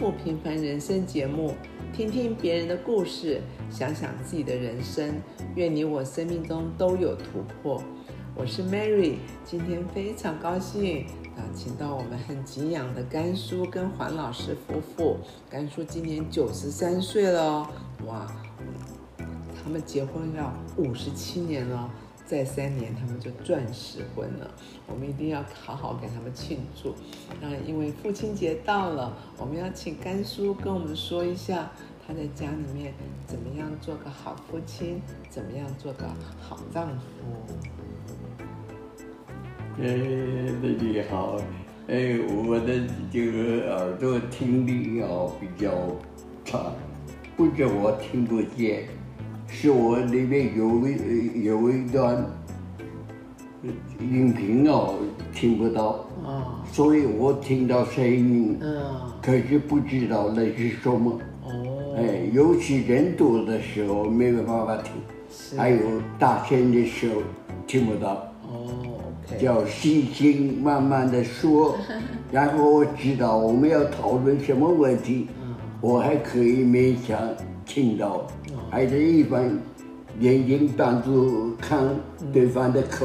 不平凡人生节目，听听别人的故事，想想自己的人生。愿你我生命中都有突破。我是 Mary，今天非常高兴啊，请到我们很敬仰的甘叔跟黄老师夫妇。甘叔今年九十三岁了，哇，他们结婚要五十七年了。再三年，他们就钻石婚了。我们一定要好好给他们庆祝。那因为父亲节到了，我们要请甘叔跟我们说一下他在家里面怎么样做个好父亲，怎么样做个好丈夫。哎，你好，哎，我的这个耳朵听力要比较差，不是我听不见。是我里面有一有一段音频哦，听不到，啊，所以我听到声音，嗯，可是不知道那是什么，哦，哎，尤其人多的时候没有办法听，还有大声的时候听不到，哦叫细心慢慢的说，然后我知道我们要讨论什么问题，我还可以勉强听到。还是一般眼睛当住看对方的口，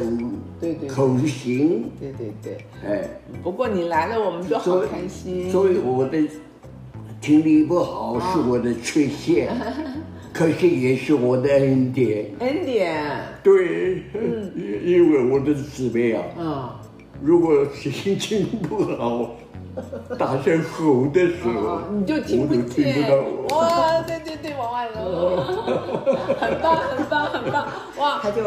对对口型，对对对，哎，不过你来了，我们就好开心。所以我的听力不好是我的缺陷，可是也是我的恩典。恩典。对，因为我的姊妹啊，嗯，如果心情不好。大声吼的时候，你就听不见。哇，对对对，王万龙，很棒很棒很棒。哇，他就，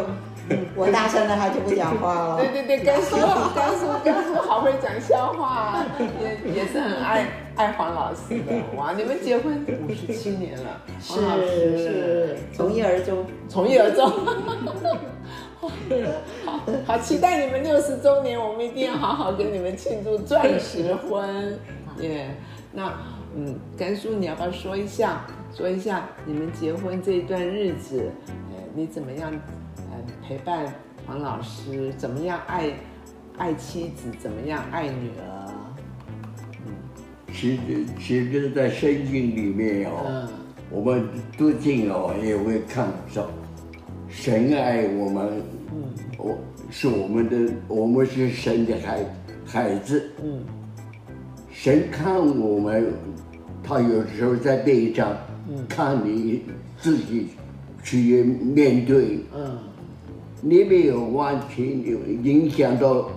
我大声了，他就不讲话了。对对对，甘肃甘肃甘肃好会讲笑话，也也是很爱爱黄老师的。哇，你们结婚五十七年了，是是，从一而终，从一而终。好好期待你们六十周年，我们一定要好好跟你们庆祝钻石婚耶！那嗯，甘叔，你要不要说一下，说一下你们结婚这一段日子，呃，你怎么样呃陪伴黄老师，怎么样爱爱妻子，怎么样爱女儿？嗯，其实其实，在圣经里面哦，我们最近哦也会看到。神爱我们，嗯，我是我们的，我们是神的孩孩子，嗯，神看我们，他有时候在地上，嗯，看你自己去面对，嗯，你没有完全影响到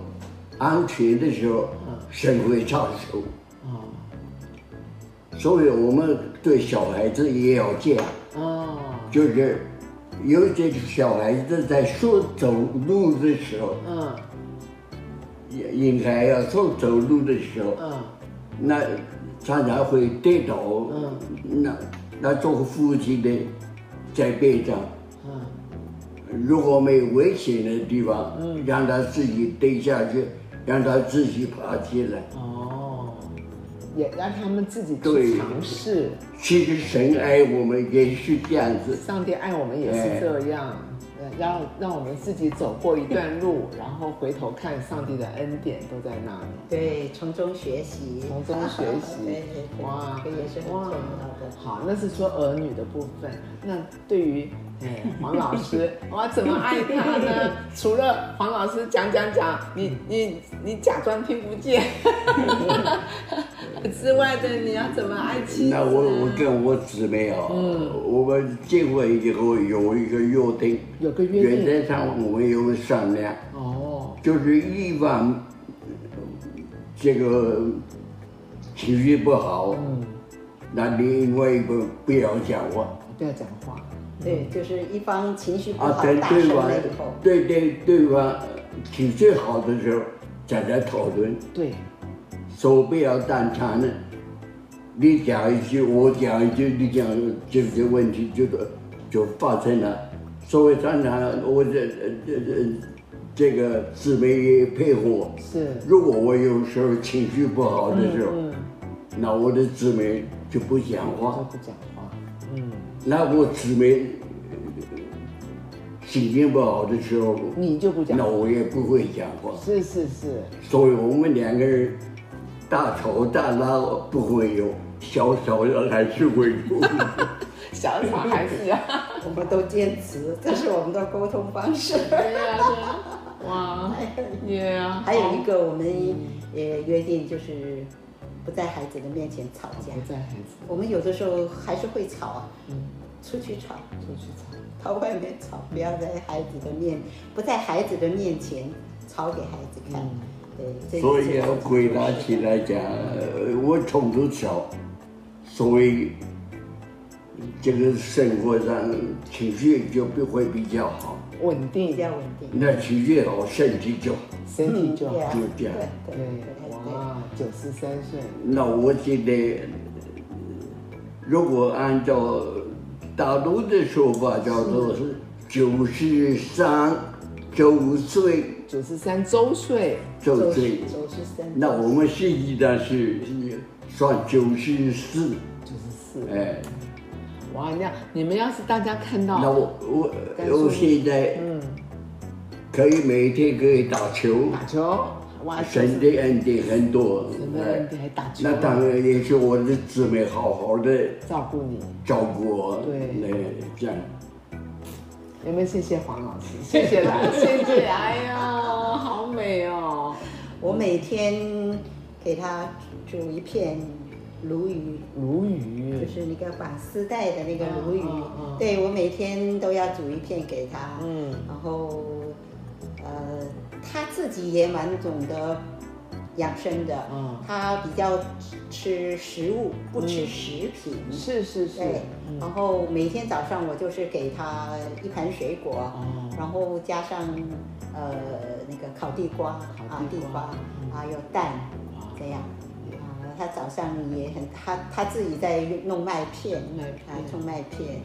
安全的时候，神会插手，啊，所以我们对小孩子也要这样，哦，就是。有些小孩子在说走路的时候，嗯，应应该要说走路的时候，嗯，那常常会跌倒，嗯，那那做父亲的在边上，嗯，如果没有危险的地方，嗯，让他自己跌下去，让他自己爬起来。也让他们自己去尝试。其实神爱我们也是这样子，上帝爱我们也是这样。要让我们自己走过一段路，然后回头看上帝的恩典都在那里。对，从中学习，从中学习。哇，这也是很重要的。好，那是说儿女的部分。那对于哎黄老师，我怎么爱他呢？除了黄老师讲讲讲，你你你假装听不见之外的，你要怎么爱妻那我我跟我姊妹哦，嗯，我们结婚以后有一个约定。有个约定。上，我们有商量，哦，就是一方这个情绪不好，嗯，那另外一个不要讲话，不要讲话，对，就是一方情绪不好，大声了以后，对对对方情绪好的时候再来讨论，对，说不要当场的，你讲一句，我讲一句，你讲这些问题就就发生了。作为厂长，我这这这这个姊妹也配合我。是。如果我有时候情绪不好的时候，那我的姊妹就不讲话。不讲话。嗯。那我姊妹心情不好的时候，你就不讲。那我也不会讲话。是是是。所以我们两个人大吵大闹不会有，小吵还是会有。小吵还是啊，我们都坚持，这是我们的沟通方式。对呀，哇，耶啊！还有一个，我们也约定就是不在孩子的面前吵架。不在孩子，我们有的时候还是会吵啊。嗯，出去吵，出去吵，到外面吵，不要在孩子的面，不在孩子的面前吵给孩子看。对，所以要归纳起来讲，我从头小，所以。这个生活上情绪就不会比较好，稳定比较稳定。那情绪好，身体就身体就好，就这样。对，哇，九十三岁。那我觉得，如果按照大陆的说法，叫做是九十三周岁。九十三周岁。周岁。九十。那我们实际上是算九十四。九十四。哎。哇，那你们要是大家看到，那我我我现在嗯，可以每天可以打球，打球，哇，神的恩典很多，神的恩典还打球，那当然也是我的姊妹好好的照顾你，照顾我，对，那这样，有没有谢谢黄老师？谢谢啦，谢谢，哎呀，好美哦，我每天给他煮一片。鲈鱼，鲈鱼就是那个绑丝带的那个鲈鱼。对我每天都要煮一片给他。嗯，然后，呃，他自己也蛮懂得养生的。嗯，他比较吃食物，不吃食品。是是是。对，然后每天早上我就是给他一盘水果，然后加上呃那个烤地瓜，烤地瓜，啊有蛋，这样。他早上也很，他他自己在弄麦片，啊，冲麦片，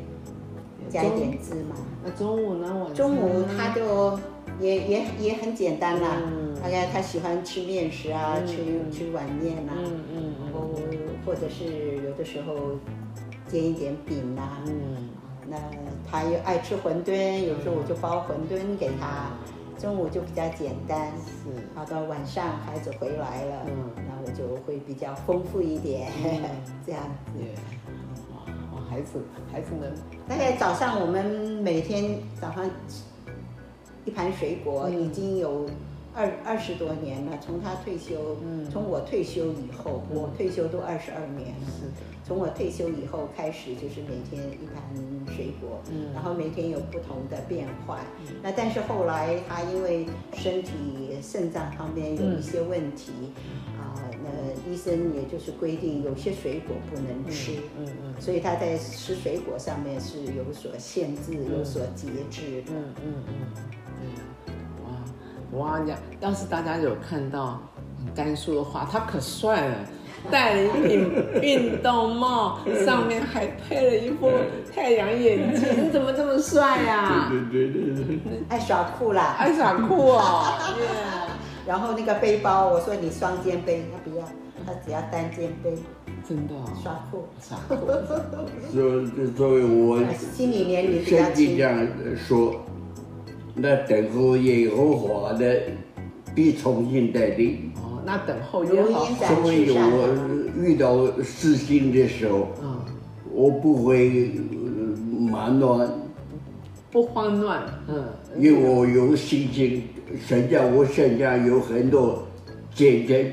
加一点芝麻。那中午呢？我中午他就也也也很简单啦，大概他喜欢吃面食啊，吃吃碗面呐，嗯嗯，或者是有的时候煎一点饼呐，嗯，那他又爱吃馄饨，有时候我就包馄饨给他。中午就比较简单，是，好到晚上孩子回来了，嗯，那我就会比较丰富一点，这样子。哇，孩子，孩子们，大概早上我们每天早上一盘水果已经有。二二十多年了，从他退休，从我退休以后，我退休都二十二年了。从我退休以后开始，就是每天一盘水果，嗯，然后每天有不同的变化。那但是后来他因为身体肾脏方面有一些问题，啊，那医生也就是规定有些水果不能吃，嗯嗯，所以他在吃水果上面是有所限制，有所节制。嗯嗯嗯。哇呀！要是大家有看到甘肃的话，他可帅了，戴了一顶运动帽，上面还配了一副太阳眼镜，你怎么这么帅呀？对对对对对，爱耍酷啦，爱耍酷哦。然后那个背包，我说你双肩背，他不要，他只要单肩背。真的，耍酷，耍酷。作作为我心理年龄比较轻，这样说。那等候耶和华的必重新带领。哦，那等候耶和华。所以我遇到事情的时候，嗯，我不会忙乱，不慌乱，嗯，因为我有信心，身上我身上有很多见证，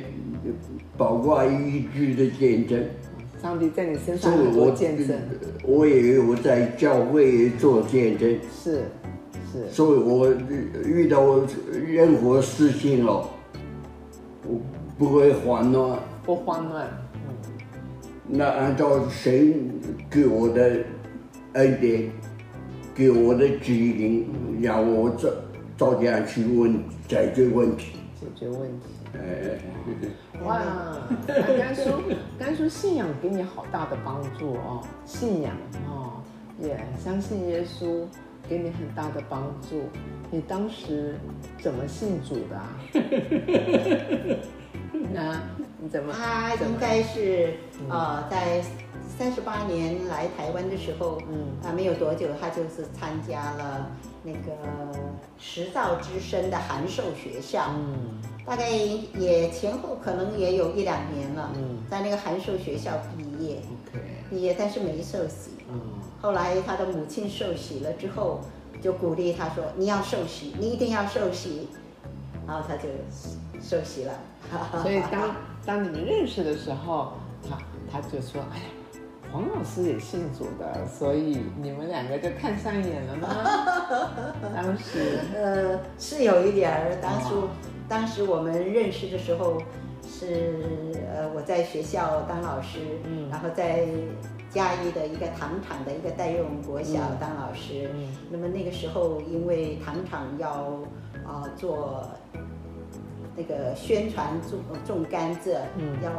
包括一句的见证。上帝在你身上做见证。我也有在教会做见证。是。所以，我遇到任何事情了，我不会慌乱，不慌乱。那按照神给我的恩典，给我的指引，让我早早点去问解决问题。解决问题。哎，哇！甘叔，甘叔信仰给你好大的帮助哦，信仰哦，也相信耶稣。给你很大的帮助，你当时怎么信主的？那 你怎么？他应该是呃，在三十八年来台湾的时候，嗯。啊，没有多久，他就是参加了那个十造之声的函授学校，嗯，大概也前后可能也有一两年了，嗯，在那个函授学校毕业，OK，毕业但是没受洗，嗯，后来他的母亲受洗了之后，就鼓励他说：“你要受洗，你一定要受洗。”然后他就受洗了。所以当当你们认识的时候，他他就说：“哎呀，黄老师也信主的，所以你们两个就看上眼了吗？” 当时呃是有一点儿，当初当时我们认识的时候是呃我在学校当老师，嗯，然后在嘉义的一个糖厂的一个代用国小当老师，嗯，那么那个时候因为糖厂要啊做。那个宣传种种甘蔗，嗯，要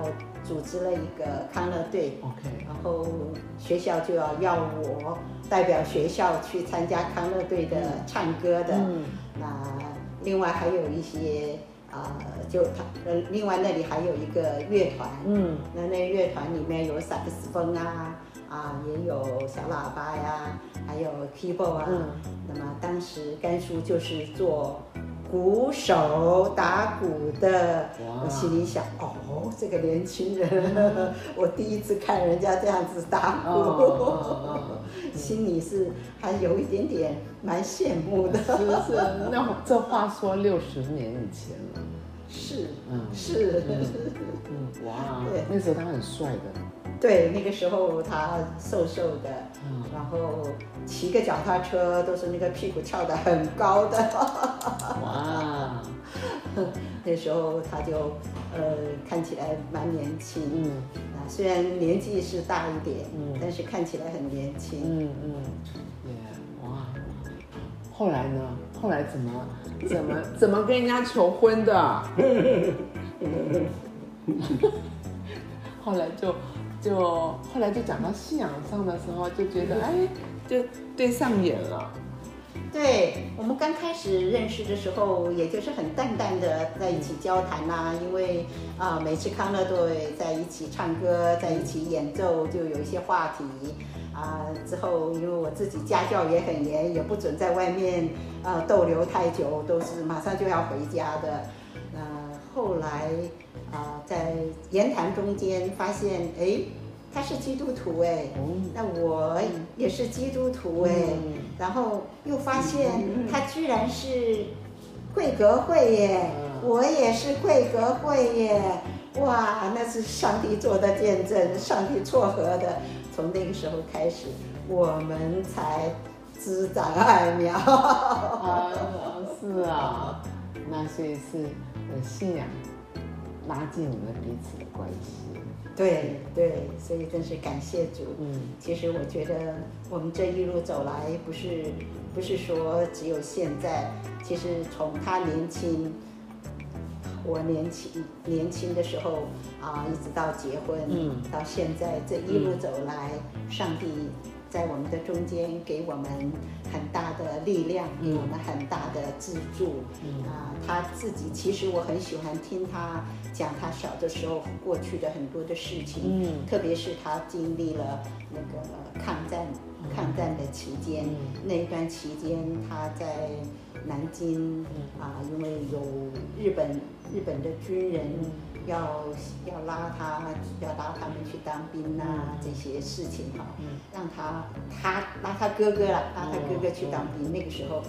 组织了一个康乐队，OK，然后学校就要要我代表学校去参加康乐队的唱歌的，嗯，那另外还有一些啊，就他呃，另外那里还有一个乐团，嗯，那那乐团里面有萨克斯风啊，啊，也有小喇叭呀，还有 keyboard 啊，那么当时甘叔就是做。鼓手打鼓的，我心里想，哦，这个年轻人，我第一次看人家这样子打鼓，心里是还有一点点蛮羡慕的。是是，那这话说六十年以前了。是，嗯，是，嗯，哇，对，那时候他很帅的。对，那个时候他瘦瘦的，然后骑个脚踏车都是那个屁股翘得很高的。哇！那时候他就呃看起来蛮年轻，嗯，啊虽然年纪是大一点，嗯，但是看起来很年轻，嗯嗯，哇！后来呢？后来怎么怎么怎么跟人家求婚的？后来就。就后来就讲到信仰上的时候，就觉得哎，就对上眼了。对我们刚开始认识的时候，也就是很淡淡的在一起交谈呐，因为啊，每次康乐队在一起唱歌，在一起演奏，就有一些话题啊。之后因为我自己家教也很严，也不准在外面呃逗留太久，都是马上就要回家的。那后来。啊，在言谈中间发现，哎，他是基督徒哎，那我也是基督徒哎，然后又发现他居然是贵格会耶，我也是贵格会耶，哇，那是上帝做的见证，上帝撮合的，从那个时候开始，我们才滋长爱苗。啊，是啊，那所以是信仰。拉近你们彼此的关系，对对，所以真是感谢主。嗯，其实我觉得我们这一路走来，不是不是说只有现在，其实从他年轻，我年轻年轻的时候啊，一直到结婚，嗯，到现在这一路走来，上帝。在我们的中间，给我们很大的力量，给我们很大的资助。啊，他自己其实我很喜欢听他讲他小的时候过去的很多的事情，嗯，特别是他经历了那个抗战，抗战的期间，那一段期间他在南京，啊，因为有日本日本的军人。要要拉他，要拉他们去当兵呐，这些事情哈，让他他拉他哥哥了，拉他哥哥去当兵。那个时候，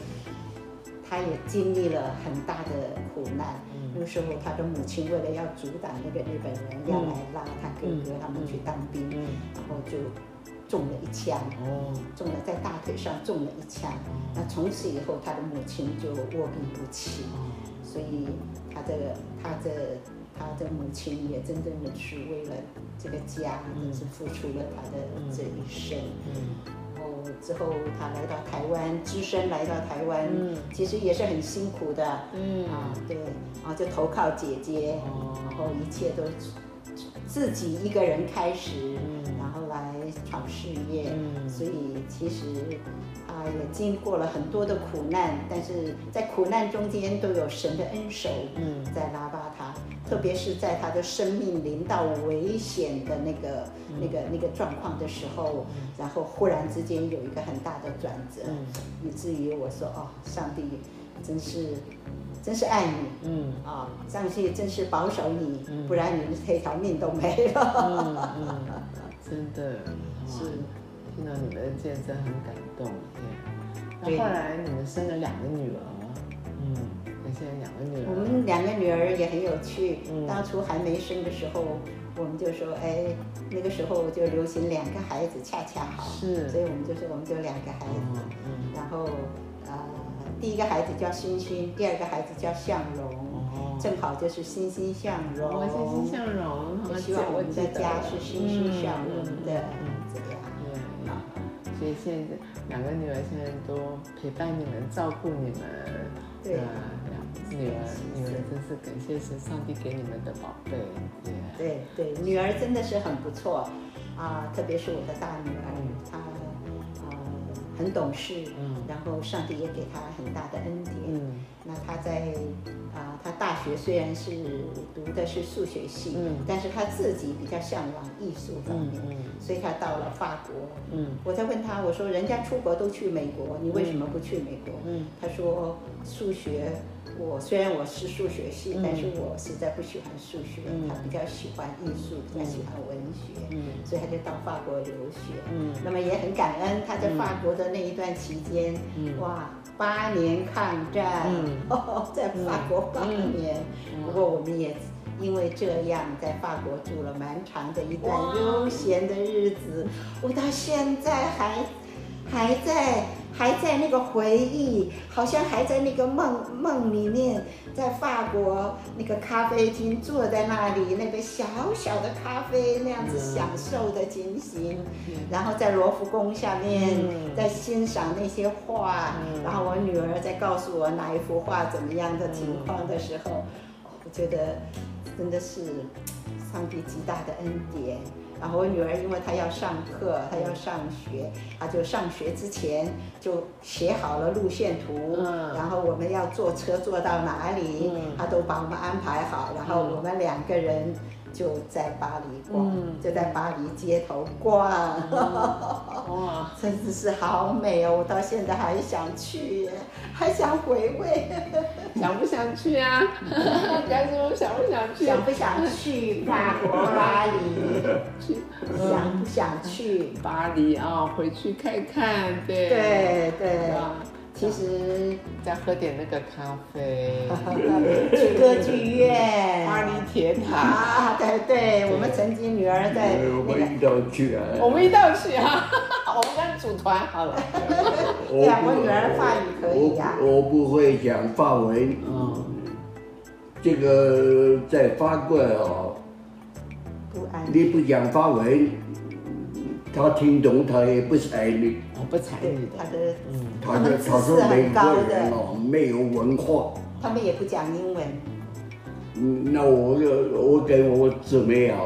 他也经历了很大的苦难。那个时候，他的母亲为了要阻挡那个日本人，要来拉他哥哥他们去当兵，然后就中了一枪，哦中了在大腿上中了一枪。那从此以后，他的母亲就卧病不起，所以他的他的。他的母亲也真正的是为了这个家，真是付出了他的这一生。然后之后他来到台湾，只身来到台湾，嗯其实也是很辛苦的。嗯啊，对，然后就投靠姐姐，然后一切都自己一个人开始，然后来闯事业。所以其实啊，也经过了很多的苦难，但是在苦难中间都有神的恩手在拉拔他。特别是在他的生命临到危险的那个、那个、那个状况的时候，然后忽然之间有一个很大的转折，以至于我说哦，上帝真是真是爱你，嗯。啊，上帝真是保守你，不然你这条命都没了。嗯嗯，真的是听到你们的见证很感动。对，那后来你们生了两个女儿，嗯。现在两个女儿，我们两个女儿也很有趣。当初还没生的时候，我们就说，哎，那个时候就流行两个孩子恰恰好，是，所以我们就说我们就两个孩子。嗯，然后呃，第一个孩子叫欣欣，第二个孩子叫向荣，正好就是欣欣向荣。欣欣向荣，我希望我们的家是欣欣向荣的，这样。对，所以现在两个女儿现在都陪伴你们，照顾你们。对。女儿，女儿真是感谢是上帝给你们的宝贝。对对，女儿真的是很不错啊，特别是我的大女儿，她呃很懂事，嗯，然后上帝也给他很大的恩典。嗯，那他在啊，他大学虽然是读的是数学系，嗯，但是他自己比较向往艺术方面，嗯，所以他到了法国，嗯，我在问他，我说人家出国都去美国，你为什么不去美国？嗯，他说数学。我虽然我是数学系，但是我实在不喜欢数学，他比较喜欢艺术，比较喜欢文学，所以他就到法国留学。那么也很感恩他在法国的那一段期间，哇，八年抗战，在法国八年。不过我们也因为这样在法国住了蛮长的一段悠闲的日子，我到现在还还在。还在那个回忆，好像还在那个梦梦里面，在法国那个咖啡厅坐在那里，那个小小的咖啡那样子享受的情形，然后在罗浮宫下面在欣赏那些画，然后我女儿在告诉我哪一幅画怎么样的情况的时候，我觉得真的是上帝极大的恩典。然后我女儿因为她要上课，她要上学，她就上学之前就写好了路线图，然后我们要坐车坐到哪里，她都帮我们安排好，然后我们两个人。就在巴黎逛，就在巴黎街头逛，哇，真的是好美哦！我到现在还想去，还想回味。想不想去啊？该说想不想去？想不想去法国巴黎？去？想不想去巴黎啊？回去看看，对对对。其实再喝点那个咖啡，去 歌剧院，巴黎铁塔。啊，对对，我们曾经女儿在我们一道去啊，我们一道去啊，我们跟组团好了。两个女儿法语可以呀，我不会讲法文，嗯，这个在法国哦，不安，你不讲法文。他听懂，他也不睬你。我不睬你的。他的，嗯，他的他说美国人哦，没有文化。他们也不讲英文。嗯，那我我跟我姊妹啊，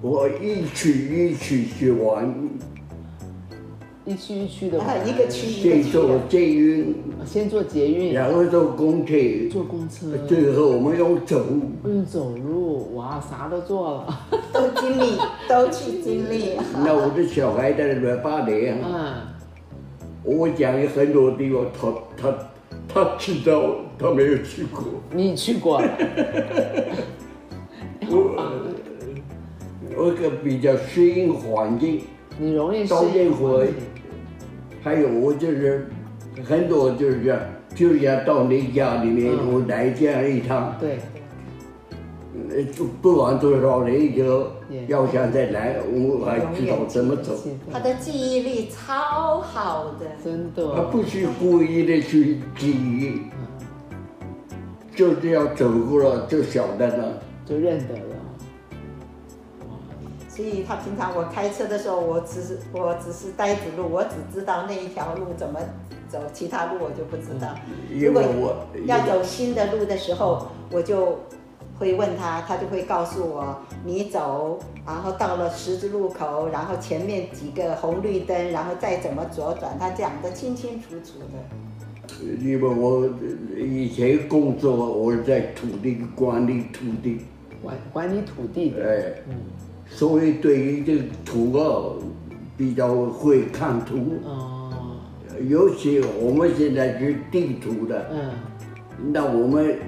我一曲一曲去玩。一区一区的，一个区先坐捷运，先坐捷运，然后坐公车，坐公车，最后我们用走，用走路，哇，啥都做了，都经历，都去经历。那我的小孩在那边八年，嗯，我讲有很多地方，他他他知道，他没有去过，你去过？了，我我个比较适应环境，你容易适应环境。还有我就是很多就是这样，就是要到你家里面我来这样一趟，对，呃，不管多少人就要想再来，我还知道怎么走。他的记忆力超好的，真的。他不是故意的去记忆，就这样走过了就晓得了，就认得了。所以他平常我开车的时候，我只是我只是呆子路，我只知道那一条路怎么走，其他路我就不知道。如果要走新的路的时候，我就会问他，他就会告诉我，你走，然后到了十字路口，然后前面几个红绿灯，然后再怎么左转，他讲得清清楚楚的。因为我以前工作我在土地管理土地，管管理土地的，哎，所以对于这个土啊比较会看图。哦，尤其我们现在是地图的，嗯，那我们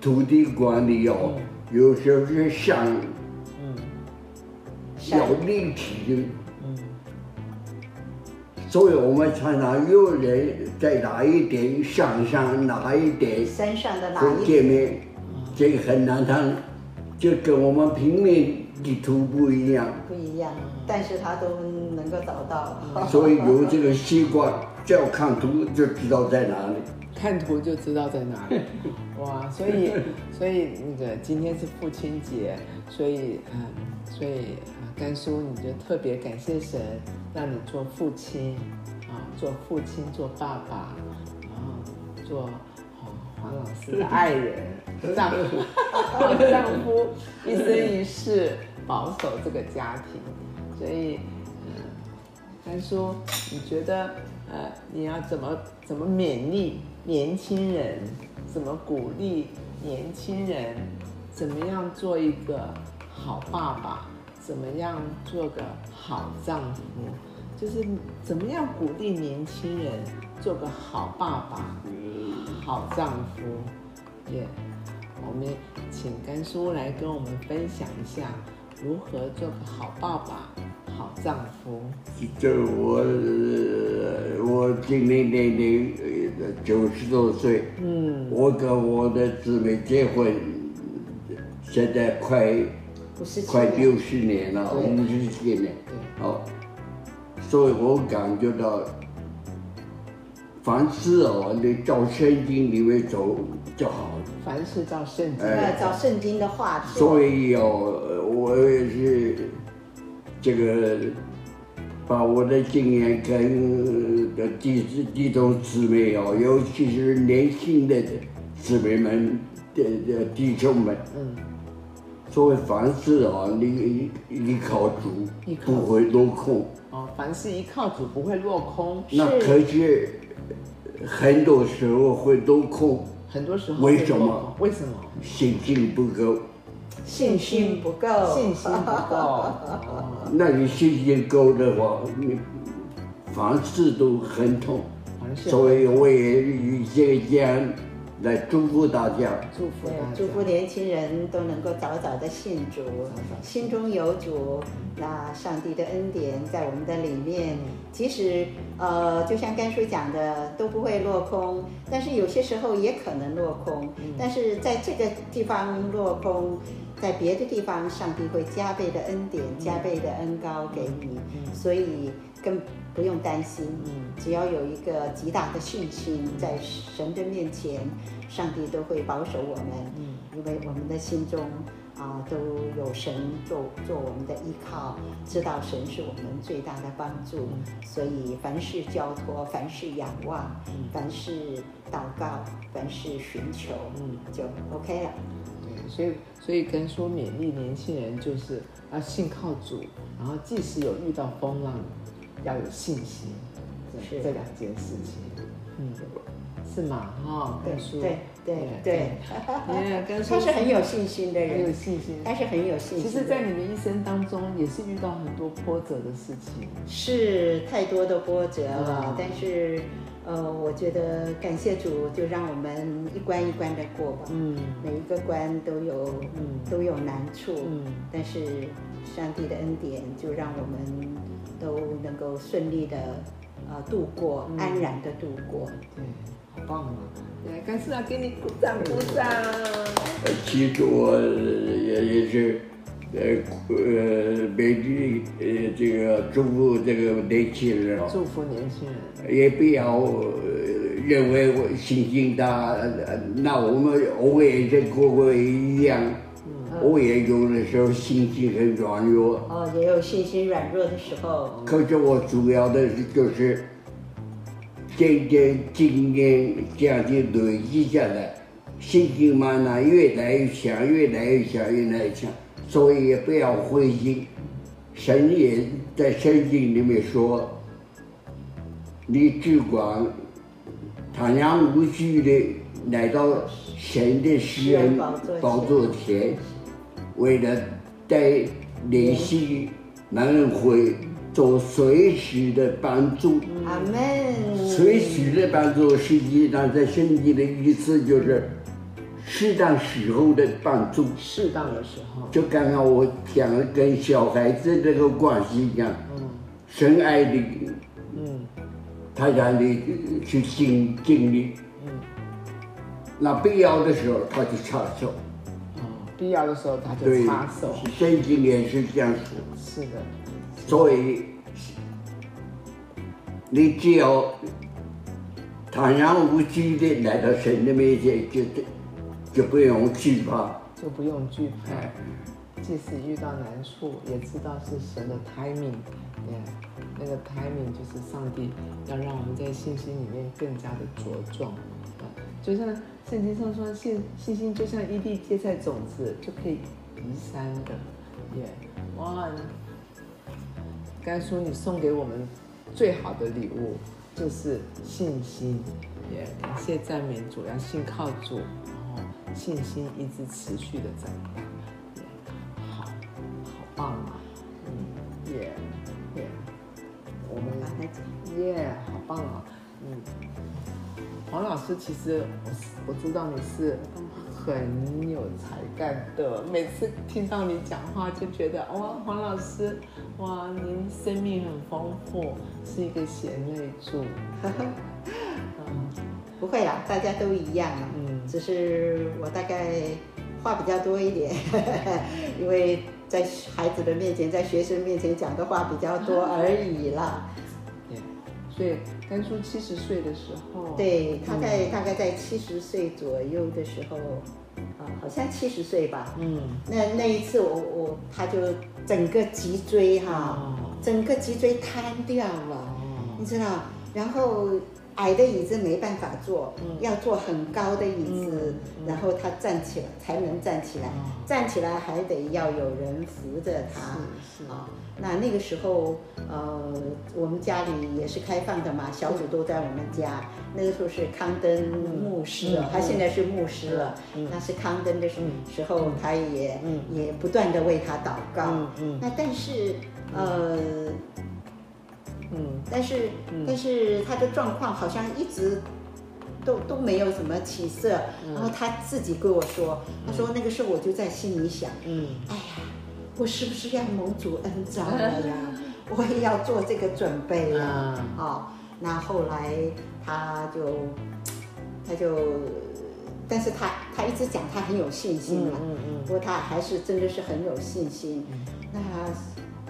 土地管理哦，有时候是上嗯，要立体的，嗯，所以我们常常有人在哪一点上上哪一点山上的哪一点？这个很难谈，就跟我们平面地图不一样，不一样，但是他都能够找到。所以有这个习惯，只要看图就知道在哪里。看图就知道在哪里。哇，所以所以那个今天是父亲节，所以嗯，所以啊，甘叔你就特别感谢神，让你做父亲啊，做父亲，做爸爸，然后做哦黄老师的爱人、丈夫、丈夫，一生一世保守这个家庭。所以，嗯，甘叔，你觉得呃，你要怎么怎么勉励年轻人？怎么鼓励年轻人？怎么样做一个好爸爸？怎么样做个好丈夫？就是怎么样鼓励年轻人做个好爸爸、好丈夫？也，我们请甘叔来跟我们分享一下如何做个好爸爸、好丈夫。就我呃我今年年龄呃九十多岁，嗯，我跟我的姊妹结婚，现在快快六十年了，对。五十几年，好，所以我感觉到，凡事哦，你照圣经里面走就好了。凡事照圣经。哎，照圣经的话说，所以哦，我也是这个把我的经验跟的弟弟兄姊妹哦，尤其是年轻的姊妹们的的弟兄们，嗯，所谓凡事哦，你依靠主不会落空。哦，凡事依靠主不会落空，那可是很多时候会都空，很多时候为什么为什么？信心不够。信心不够，信心不够。哦，那你信心够的话，你凡事都很通。所以我也以这个样来祝福大家。祝福祝福年轻人都能够早早的信主，心中有主，那上帝的恩典在我们的里面，即使呃，就像甘叔讲的，都不会落空，但是有些时候也可能落空，但是在这个地方落空。在别的地方，上帝会加倍的恩典、加倍的恩高给你，所以更不用担心。嗯只要有一个极大的信心，在神的面前，上帝都会保守我们。嗯因为我们的心中啊、都有神做做我们的依靠，知道神是我们最大的帮助，所以凡事交托，凡事仰望，凡事祷告，凡事寻求，嗯就 OK 了。对，所以所以跟说勉励年轻人就是要信靠主，然后即使有遇到风浪，要有信心，这是。这两件事情，嗯，是吗？哈，对跟叔，对对对，对，跟 叔。他是很有信心的人很有，信心。他是很有信心。其实，在你们一生当中，也是遇到很多波折的事情。是太多的波折了，嗯。但是呃，我觉得感谢主，就让我们一关一关的过吧。嗯。每一个关都有嗯。都有难处，嗯。但是上帝的恩典就让我们都能够顺利的呃度过，嗯安然的度过。对，好棒啊！对，干事要给你鼓掌鼓掌。呃其实我也也是，呃呃，美丽呃这个祝福这个年轻人哦，祝福年轻人。也不要呃认为我信心大，呃那我们我也是跟我一样，我也有的时候心情很软弱。哦，也有信心软弱的时候。可是我主要的是就是，渐渐经验这样的累积下来，信心慢慢越来越强，越来越强，越来越强。所以也不要灰心，神也在圣经里面说，你只管坦然无惧的来到神的诗人宝座前，为了带联系男人会做随时的帮助。阿门。随时的帮助，实际上在圣经的意思就是适当时候的帮助。适当的时候。就刚刚我讲的跟小孩子这个关系一样。嗯。深爱的。嗯。他让你去经经历。嗯。那必要的时候，他就插手。哦。必要的时候，他就插手。圣经也是这样说。是的。所以。你只要坦然无惧的来到神的面前，就就不用惧怕，就不用惧怕。即使遇到难处，也知道是神的 timing，对，那个 timing 就是上帝要让我们在信心里面更加的茁壮。就像圣经上说，信信心就像一粒芥菜种子，就可以移山的。耶，哇！该说你送给我们。最好的礼物就是信心，也感谢赞美主，要信靠主，然后信心一直持续的长大，好，好棒啊，嗯，耶耶，我们来，耶，好棒啊，嗯，黄老师，其实我我知道你是。很有才干的，每次听到你讲话就觉得哇，黄老师，哇，您生命很丰富，是一个贤内助。嗯，不会啦，大家都一样啊。嗯，只是我大概话比较多一点，因为在孩子的面前，在学生面前讲的话比较多 而已啦。对，所以甘叔七十岁的时候，对，他在大概在七十岁左右的时候。啊，好像七十岁吧。嗯，那那一次我我他就整个脊椎哈，整个脊椎瘫掉了，你知道，然后。矮的椅子没办法坐，要坐很高的椅子，然后他站起来才能站起来，站起来还得要有人扶着他。啊，那那个时候，呃，我们家里也是开放的嘛，小组都在我们家。那个时候是康登牧师，他现在是牧师了。那是康登的时时候，他也也不断的为他祷告。那但是，呃。嗯，但是但是他的状况好像一直都都没有什么起色，然后他自己跟我说，他说那个时候我就在心里想，嗯，哎呀，我是不是要蒙主恩召了呀？我也要做这个准备呀，哦，那后来他就他就，但是他他一直讲他很有信心嘛，嗯嗯，不过他还是真的是很有信心，那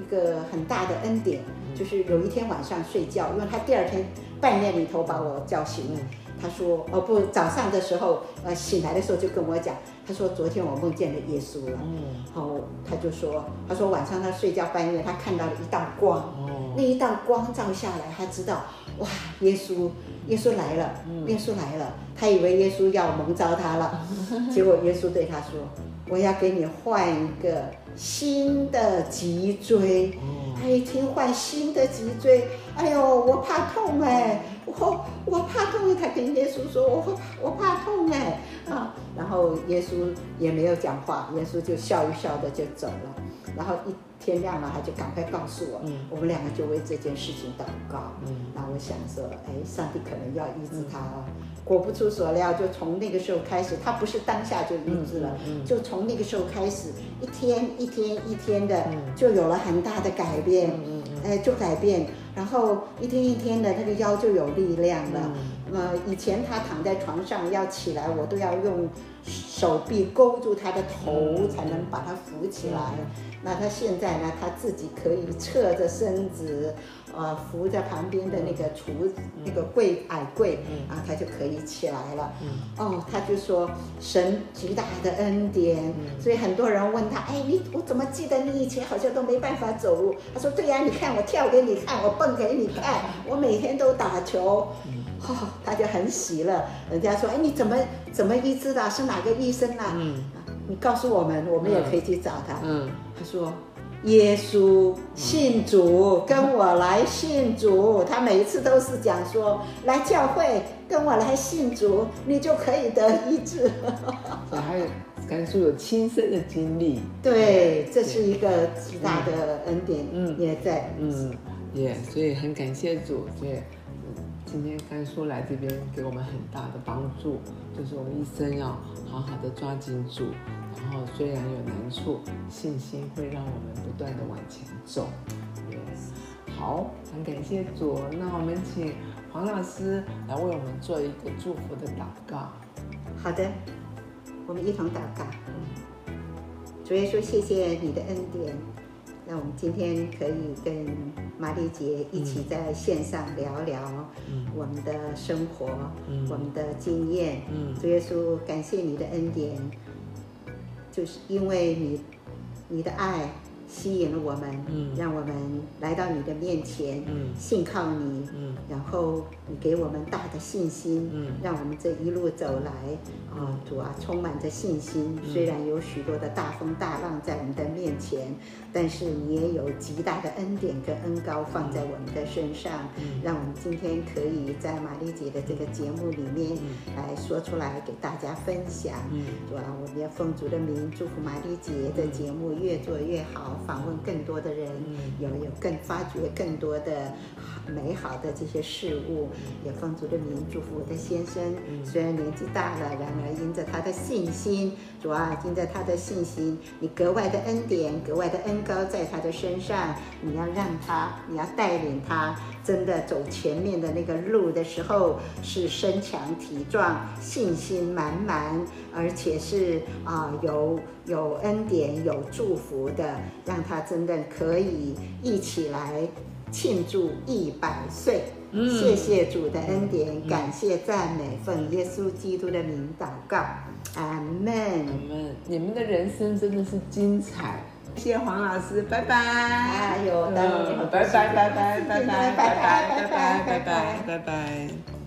一个很大的恩典。就是有一天晚上睡觉，因为他第二天半夜里头把我叫醒了。他说：“哦不，早上的时候，呃，醒来的时候就跟我讲，他说昨天我梦见了耶稣了。嗯，后他就说，他说晚上他睡觉半夜他看到了一道光，哦，那一道光照下来，他知道，哇，耶稣，耶稣来了，耶稣来了。他以为耶稣要蒙召他了，结果耶稣对他说：我要给你换一个新的脊椎。”他一听换新的脊椎，哎呦，我怕痛哎，我我怕痛。他跟耶稣说，我怕我怕痛哎啊，然后耶稣也没有讲话，耶稣就笑一笑的就走了。然后一天亮了，他就赶快告诉我，我们两个就为这件事情祷告。那我想说，哎，上帝可能要医治他了。果不出所料，就从那个时候开始，他不是当下就医治了，就从那个时候开始，一天一天一天的，就有了很大的改变，哎，就改变，然后一天一天的，那个腰就有力量了。呃，以前他躺在床上要起来，我都要用手臂勾住他的头才能把他扶起来。那他现在呢，他自己可以侧着身子。呃，扶在旁边的那个橱那个柜矮柜，啊，他就可以起来了。哦，他就说神极大的恩典，所以很多人问他，哎，你我怎么记得你以前好像都没办法走路？他说，对呀，你看我跳给你看，我蹦给你看，我每天都打球。哦，他就很喜了。人家说，哎，你怎么怎么医治的？是哪个医生啊？嗯，你告诉我们，我们也可以去找他。嗯，他说。耶稣信主，跟我来信主。他每一次都是讲说，来教会跟我来信主，你就可以得医治。还有甘叔有亲身的经历，对，这是一个极大的恩典，嗯，也在，嗯，也，所以很感谢主，所以今天甘叔来这边给我们很大的帮助，就是我们一生要好好的抓紧主。然后虽然有难处，信心会让我们不断的往前走。Yes. 好，很感谢主。那我们请黄老师来为我们做一个祝福的祷告。好的，我们一同祷告。主耶稣，谢谢你的恩典，那我们今天可以跟玛丽姐一起在线上聊聊我们的生活，我们的经验。主耶稣，感谢你的恩典。就是因为你，你的爱。吸引了我们，让我们来到你的面前，信靠你，然后你给我们大的信心，让我们这一路走来，啊，主啊，充满着信心。虽然有许多的大风大浪在我们的面前，但是你也有极大的恩典跟恩高放在我们的身上，让我们今天可以在玛丽姐的这个节目里面来说出来给大家分享。嗯主啊，我们要奉主的名祝福玛丽姐的节目越做越好。访问更多的人，有有更发掘更多的美好的这些事物，也奉主的名祝福我的先生。虽然年纪大了，然而因着他的信心，主啊，因着他的信心，你格外的恩典，格外的恩高在他的身上。你要让他，你要带领他，真的走前面的那个路的时候，是身强体壮，信心满满，而且是啊有有恩典、有祝福的。让他真的可以一起来庆祝一百岁。谢谢主的恩典，感谢赞美，奉耶稣基督的名祷告，阿门。阿门。你们的人生真的是精彩。谢谢黄老师，拜拜。哎呦，拜拜拜拜拜拜拜拜拜拜拜拜拜拜。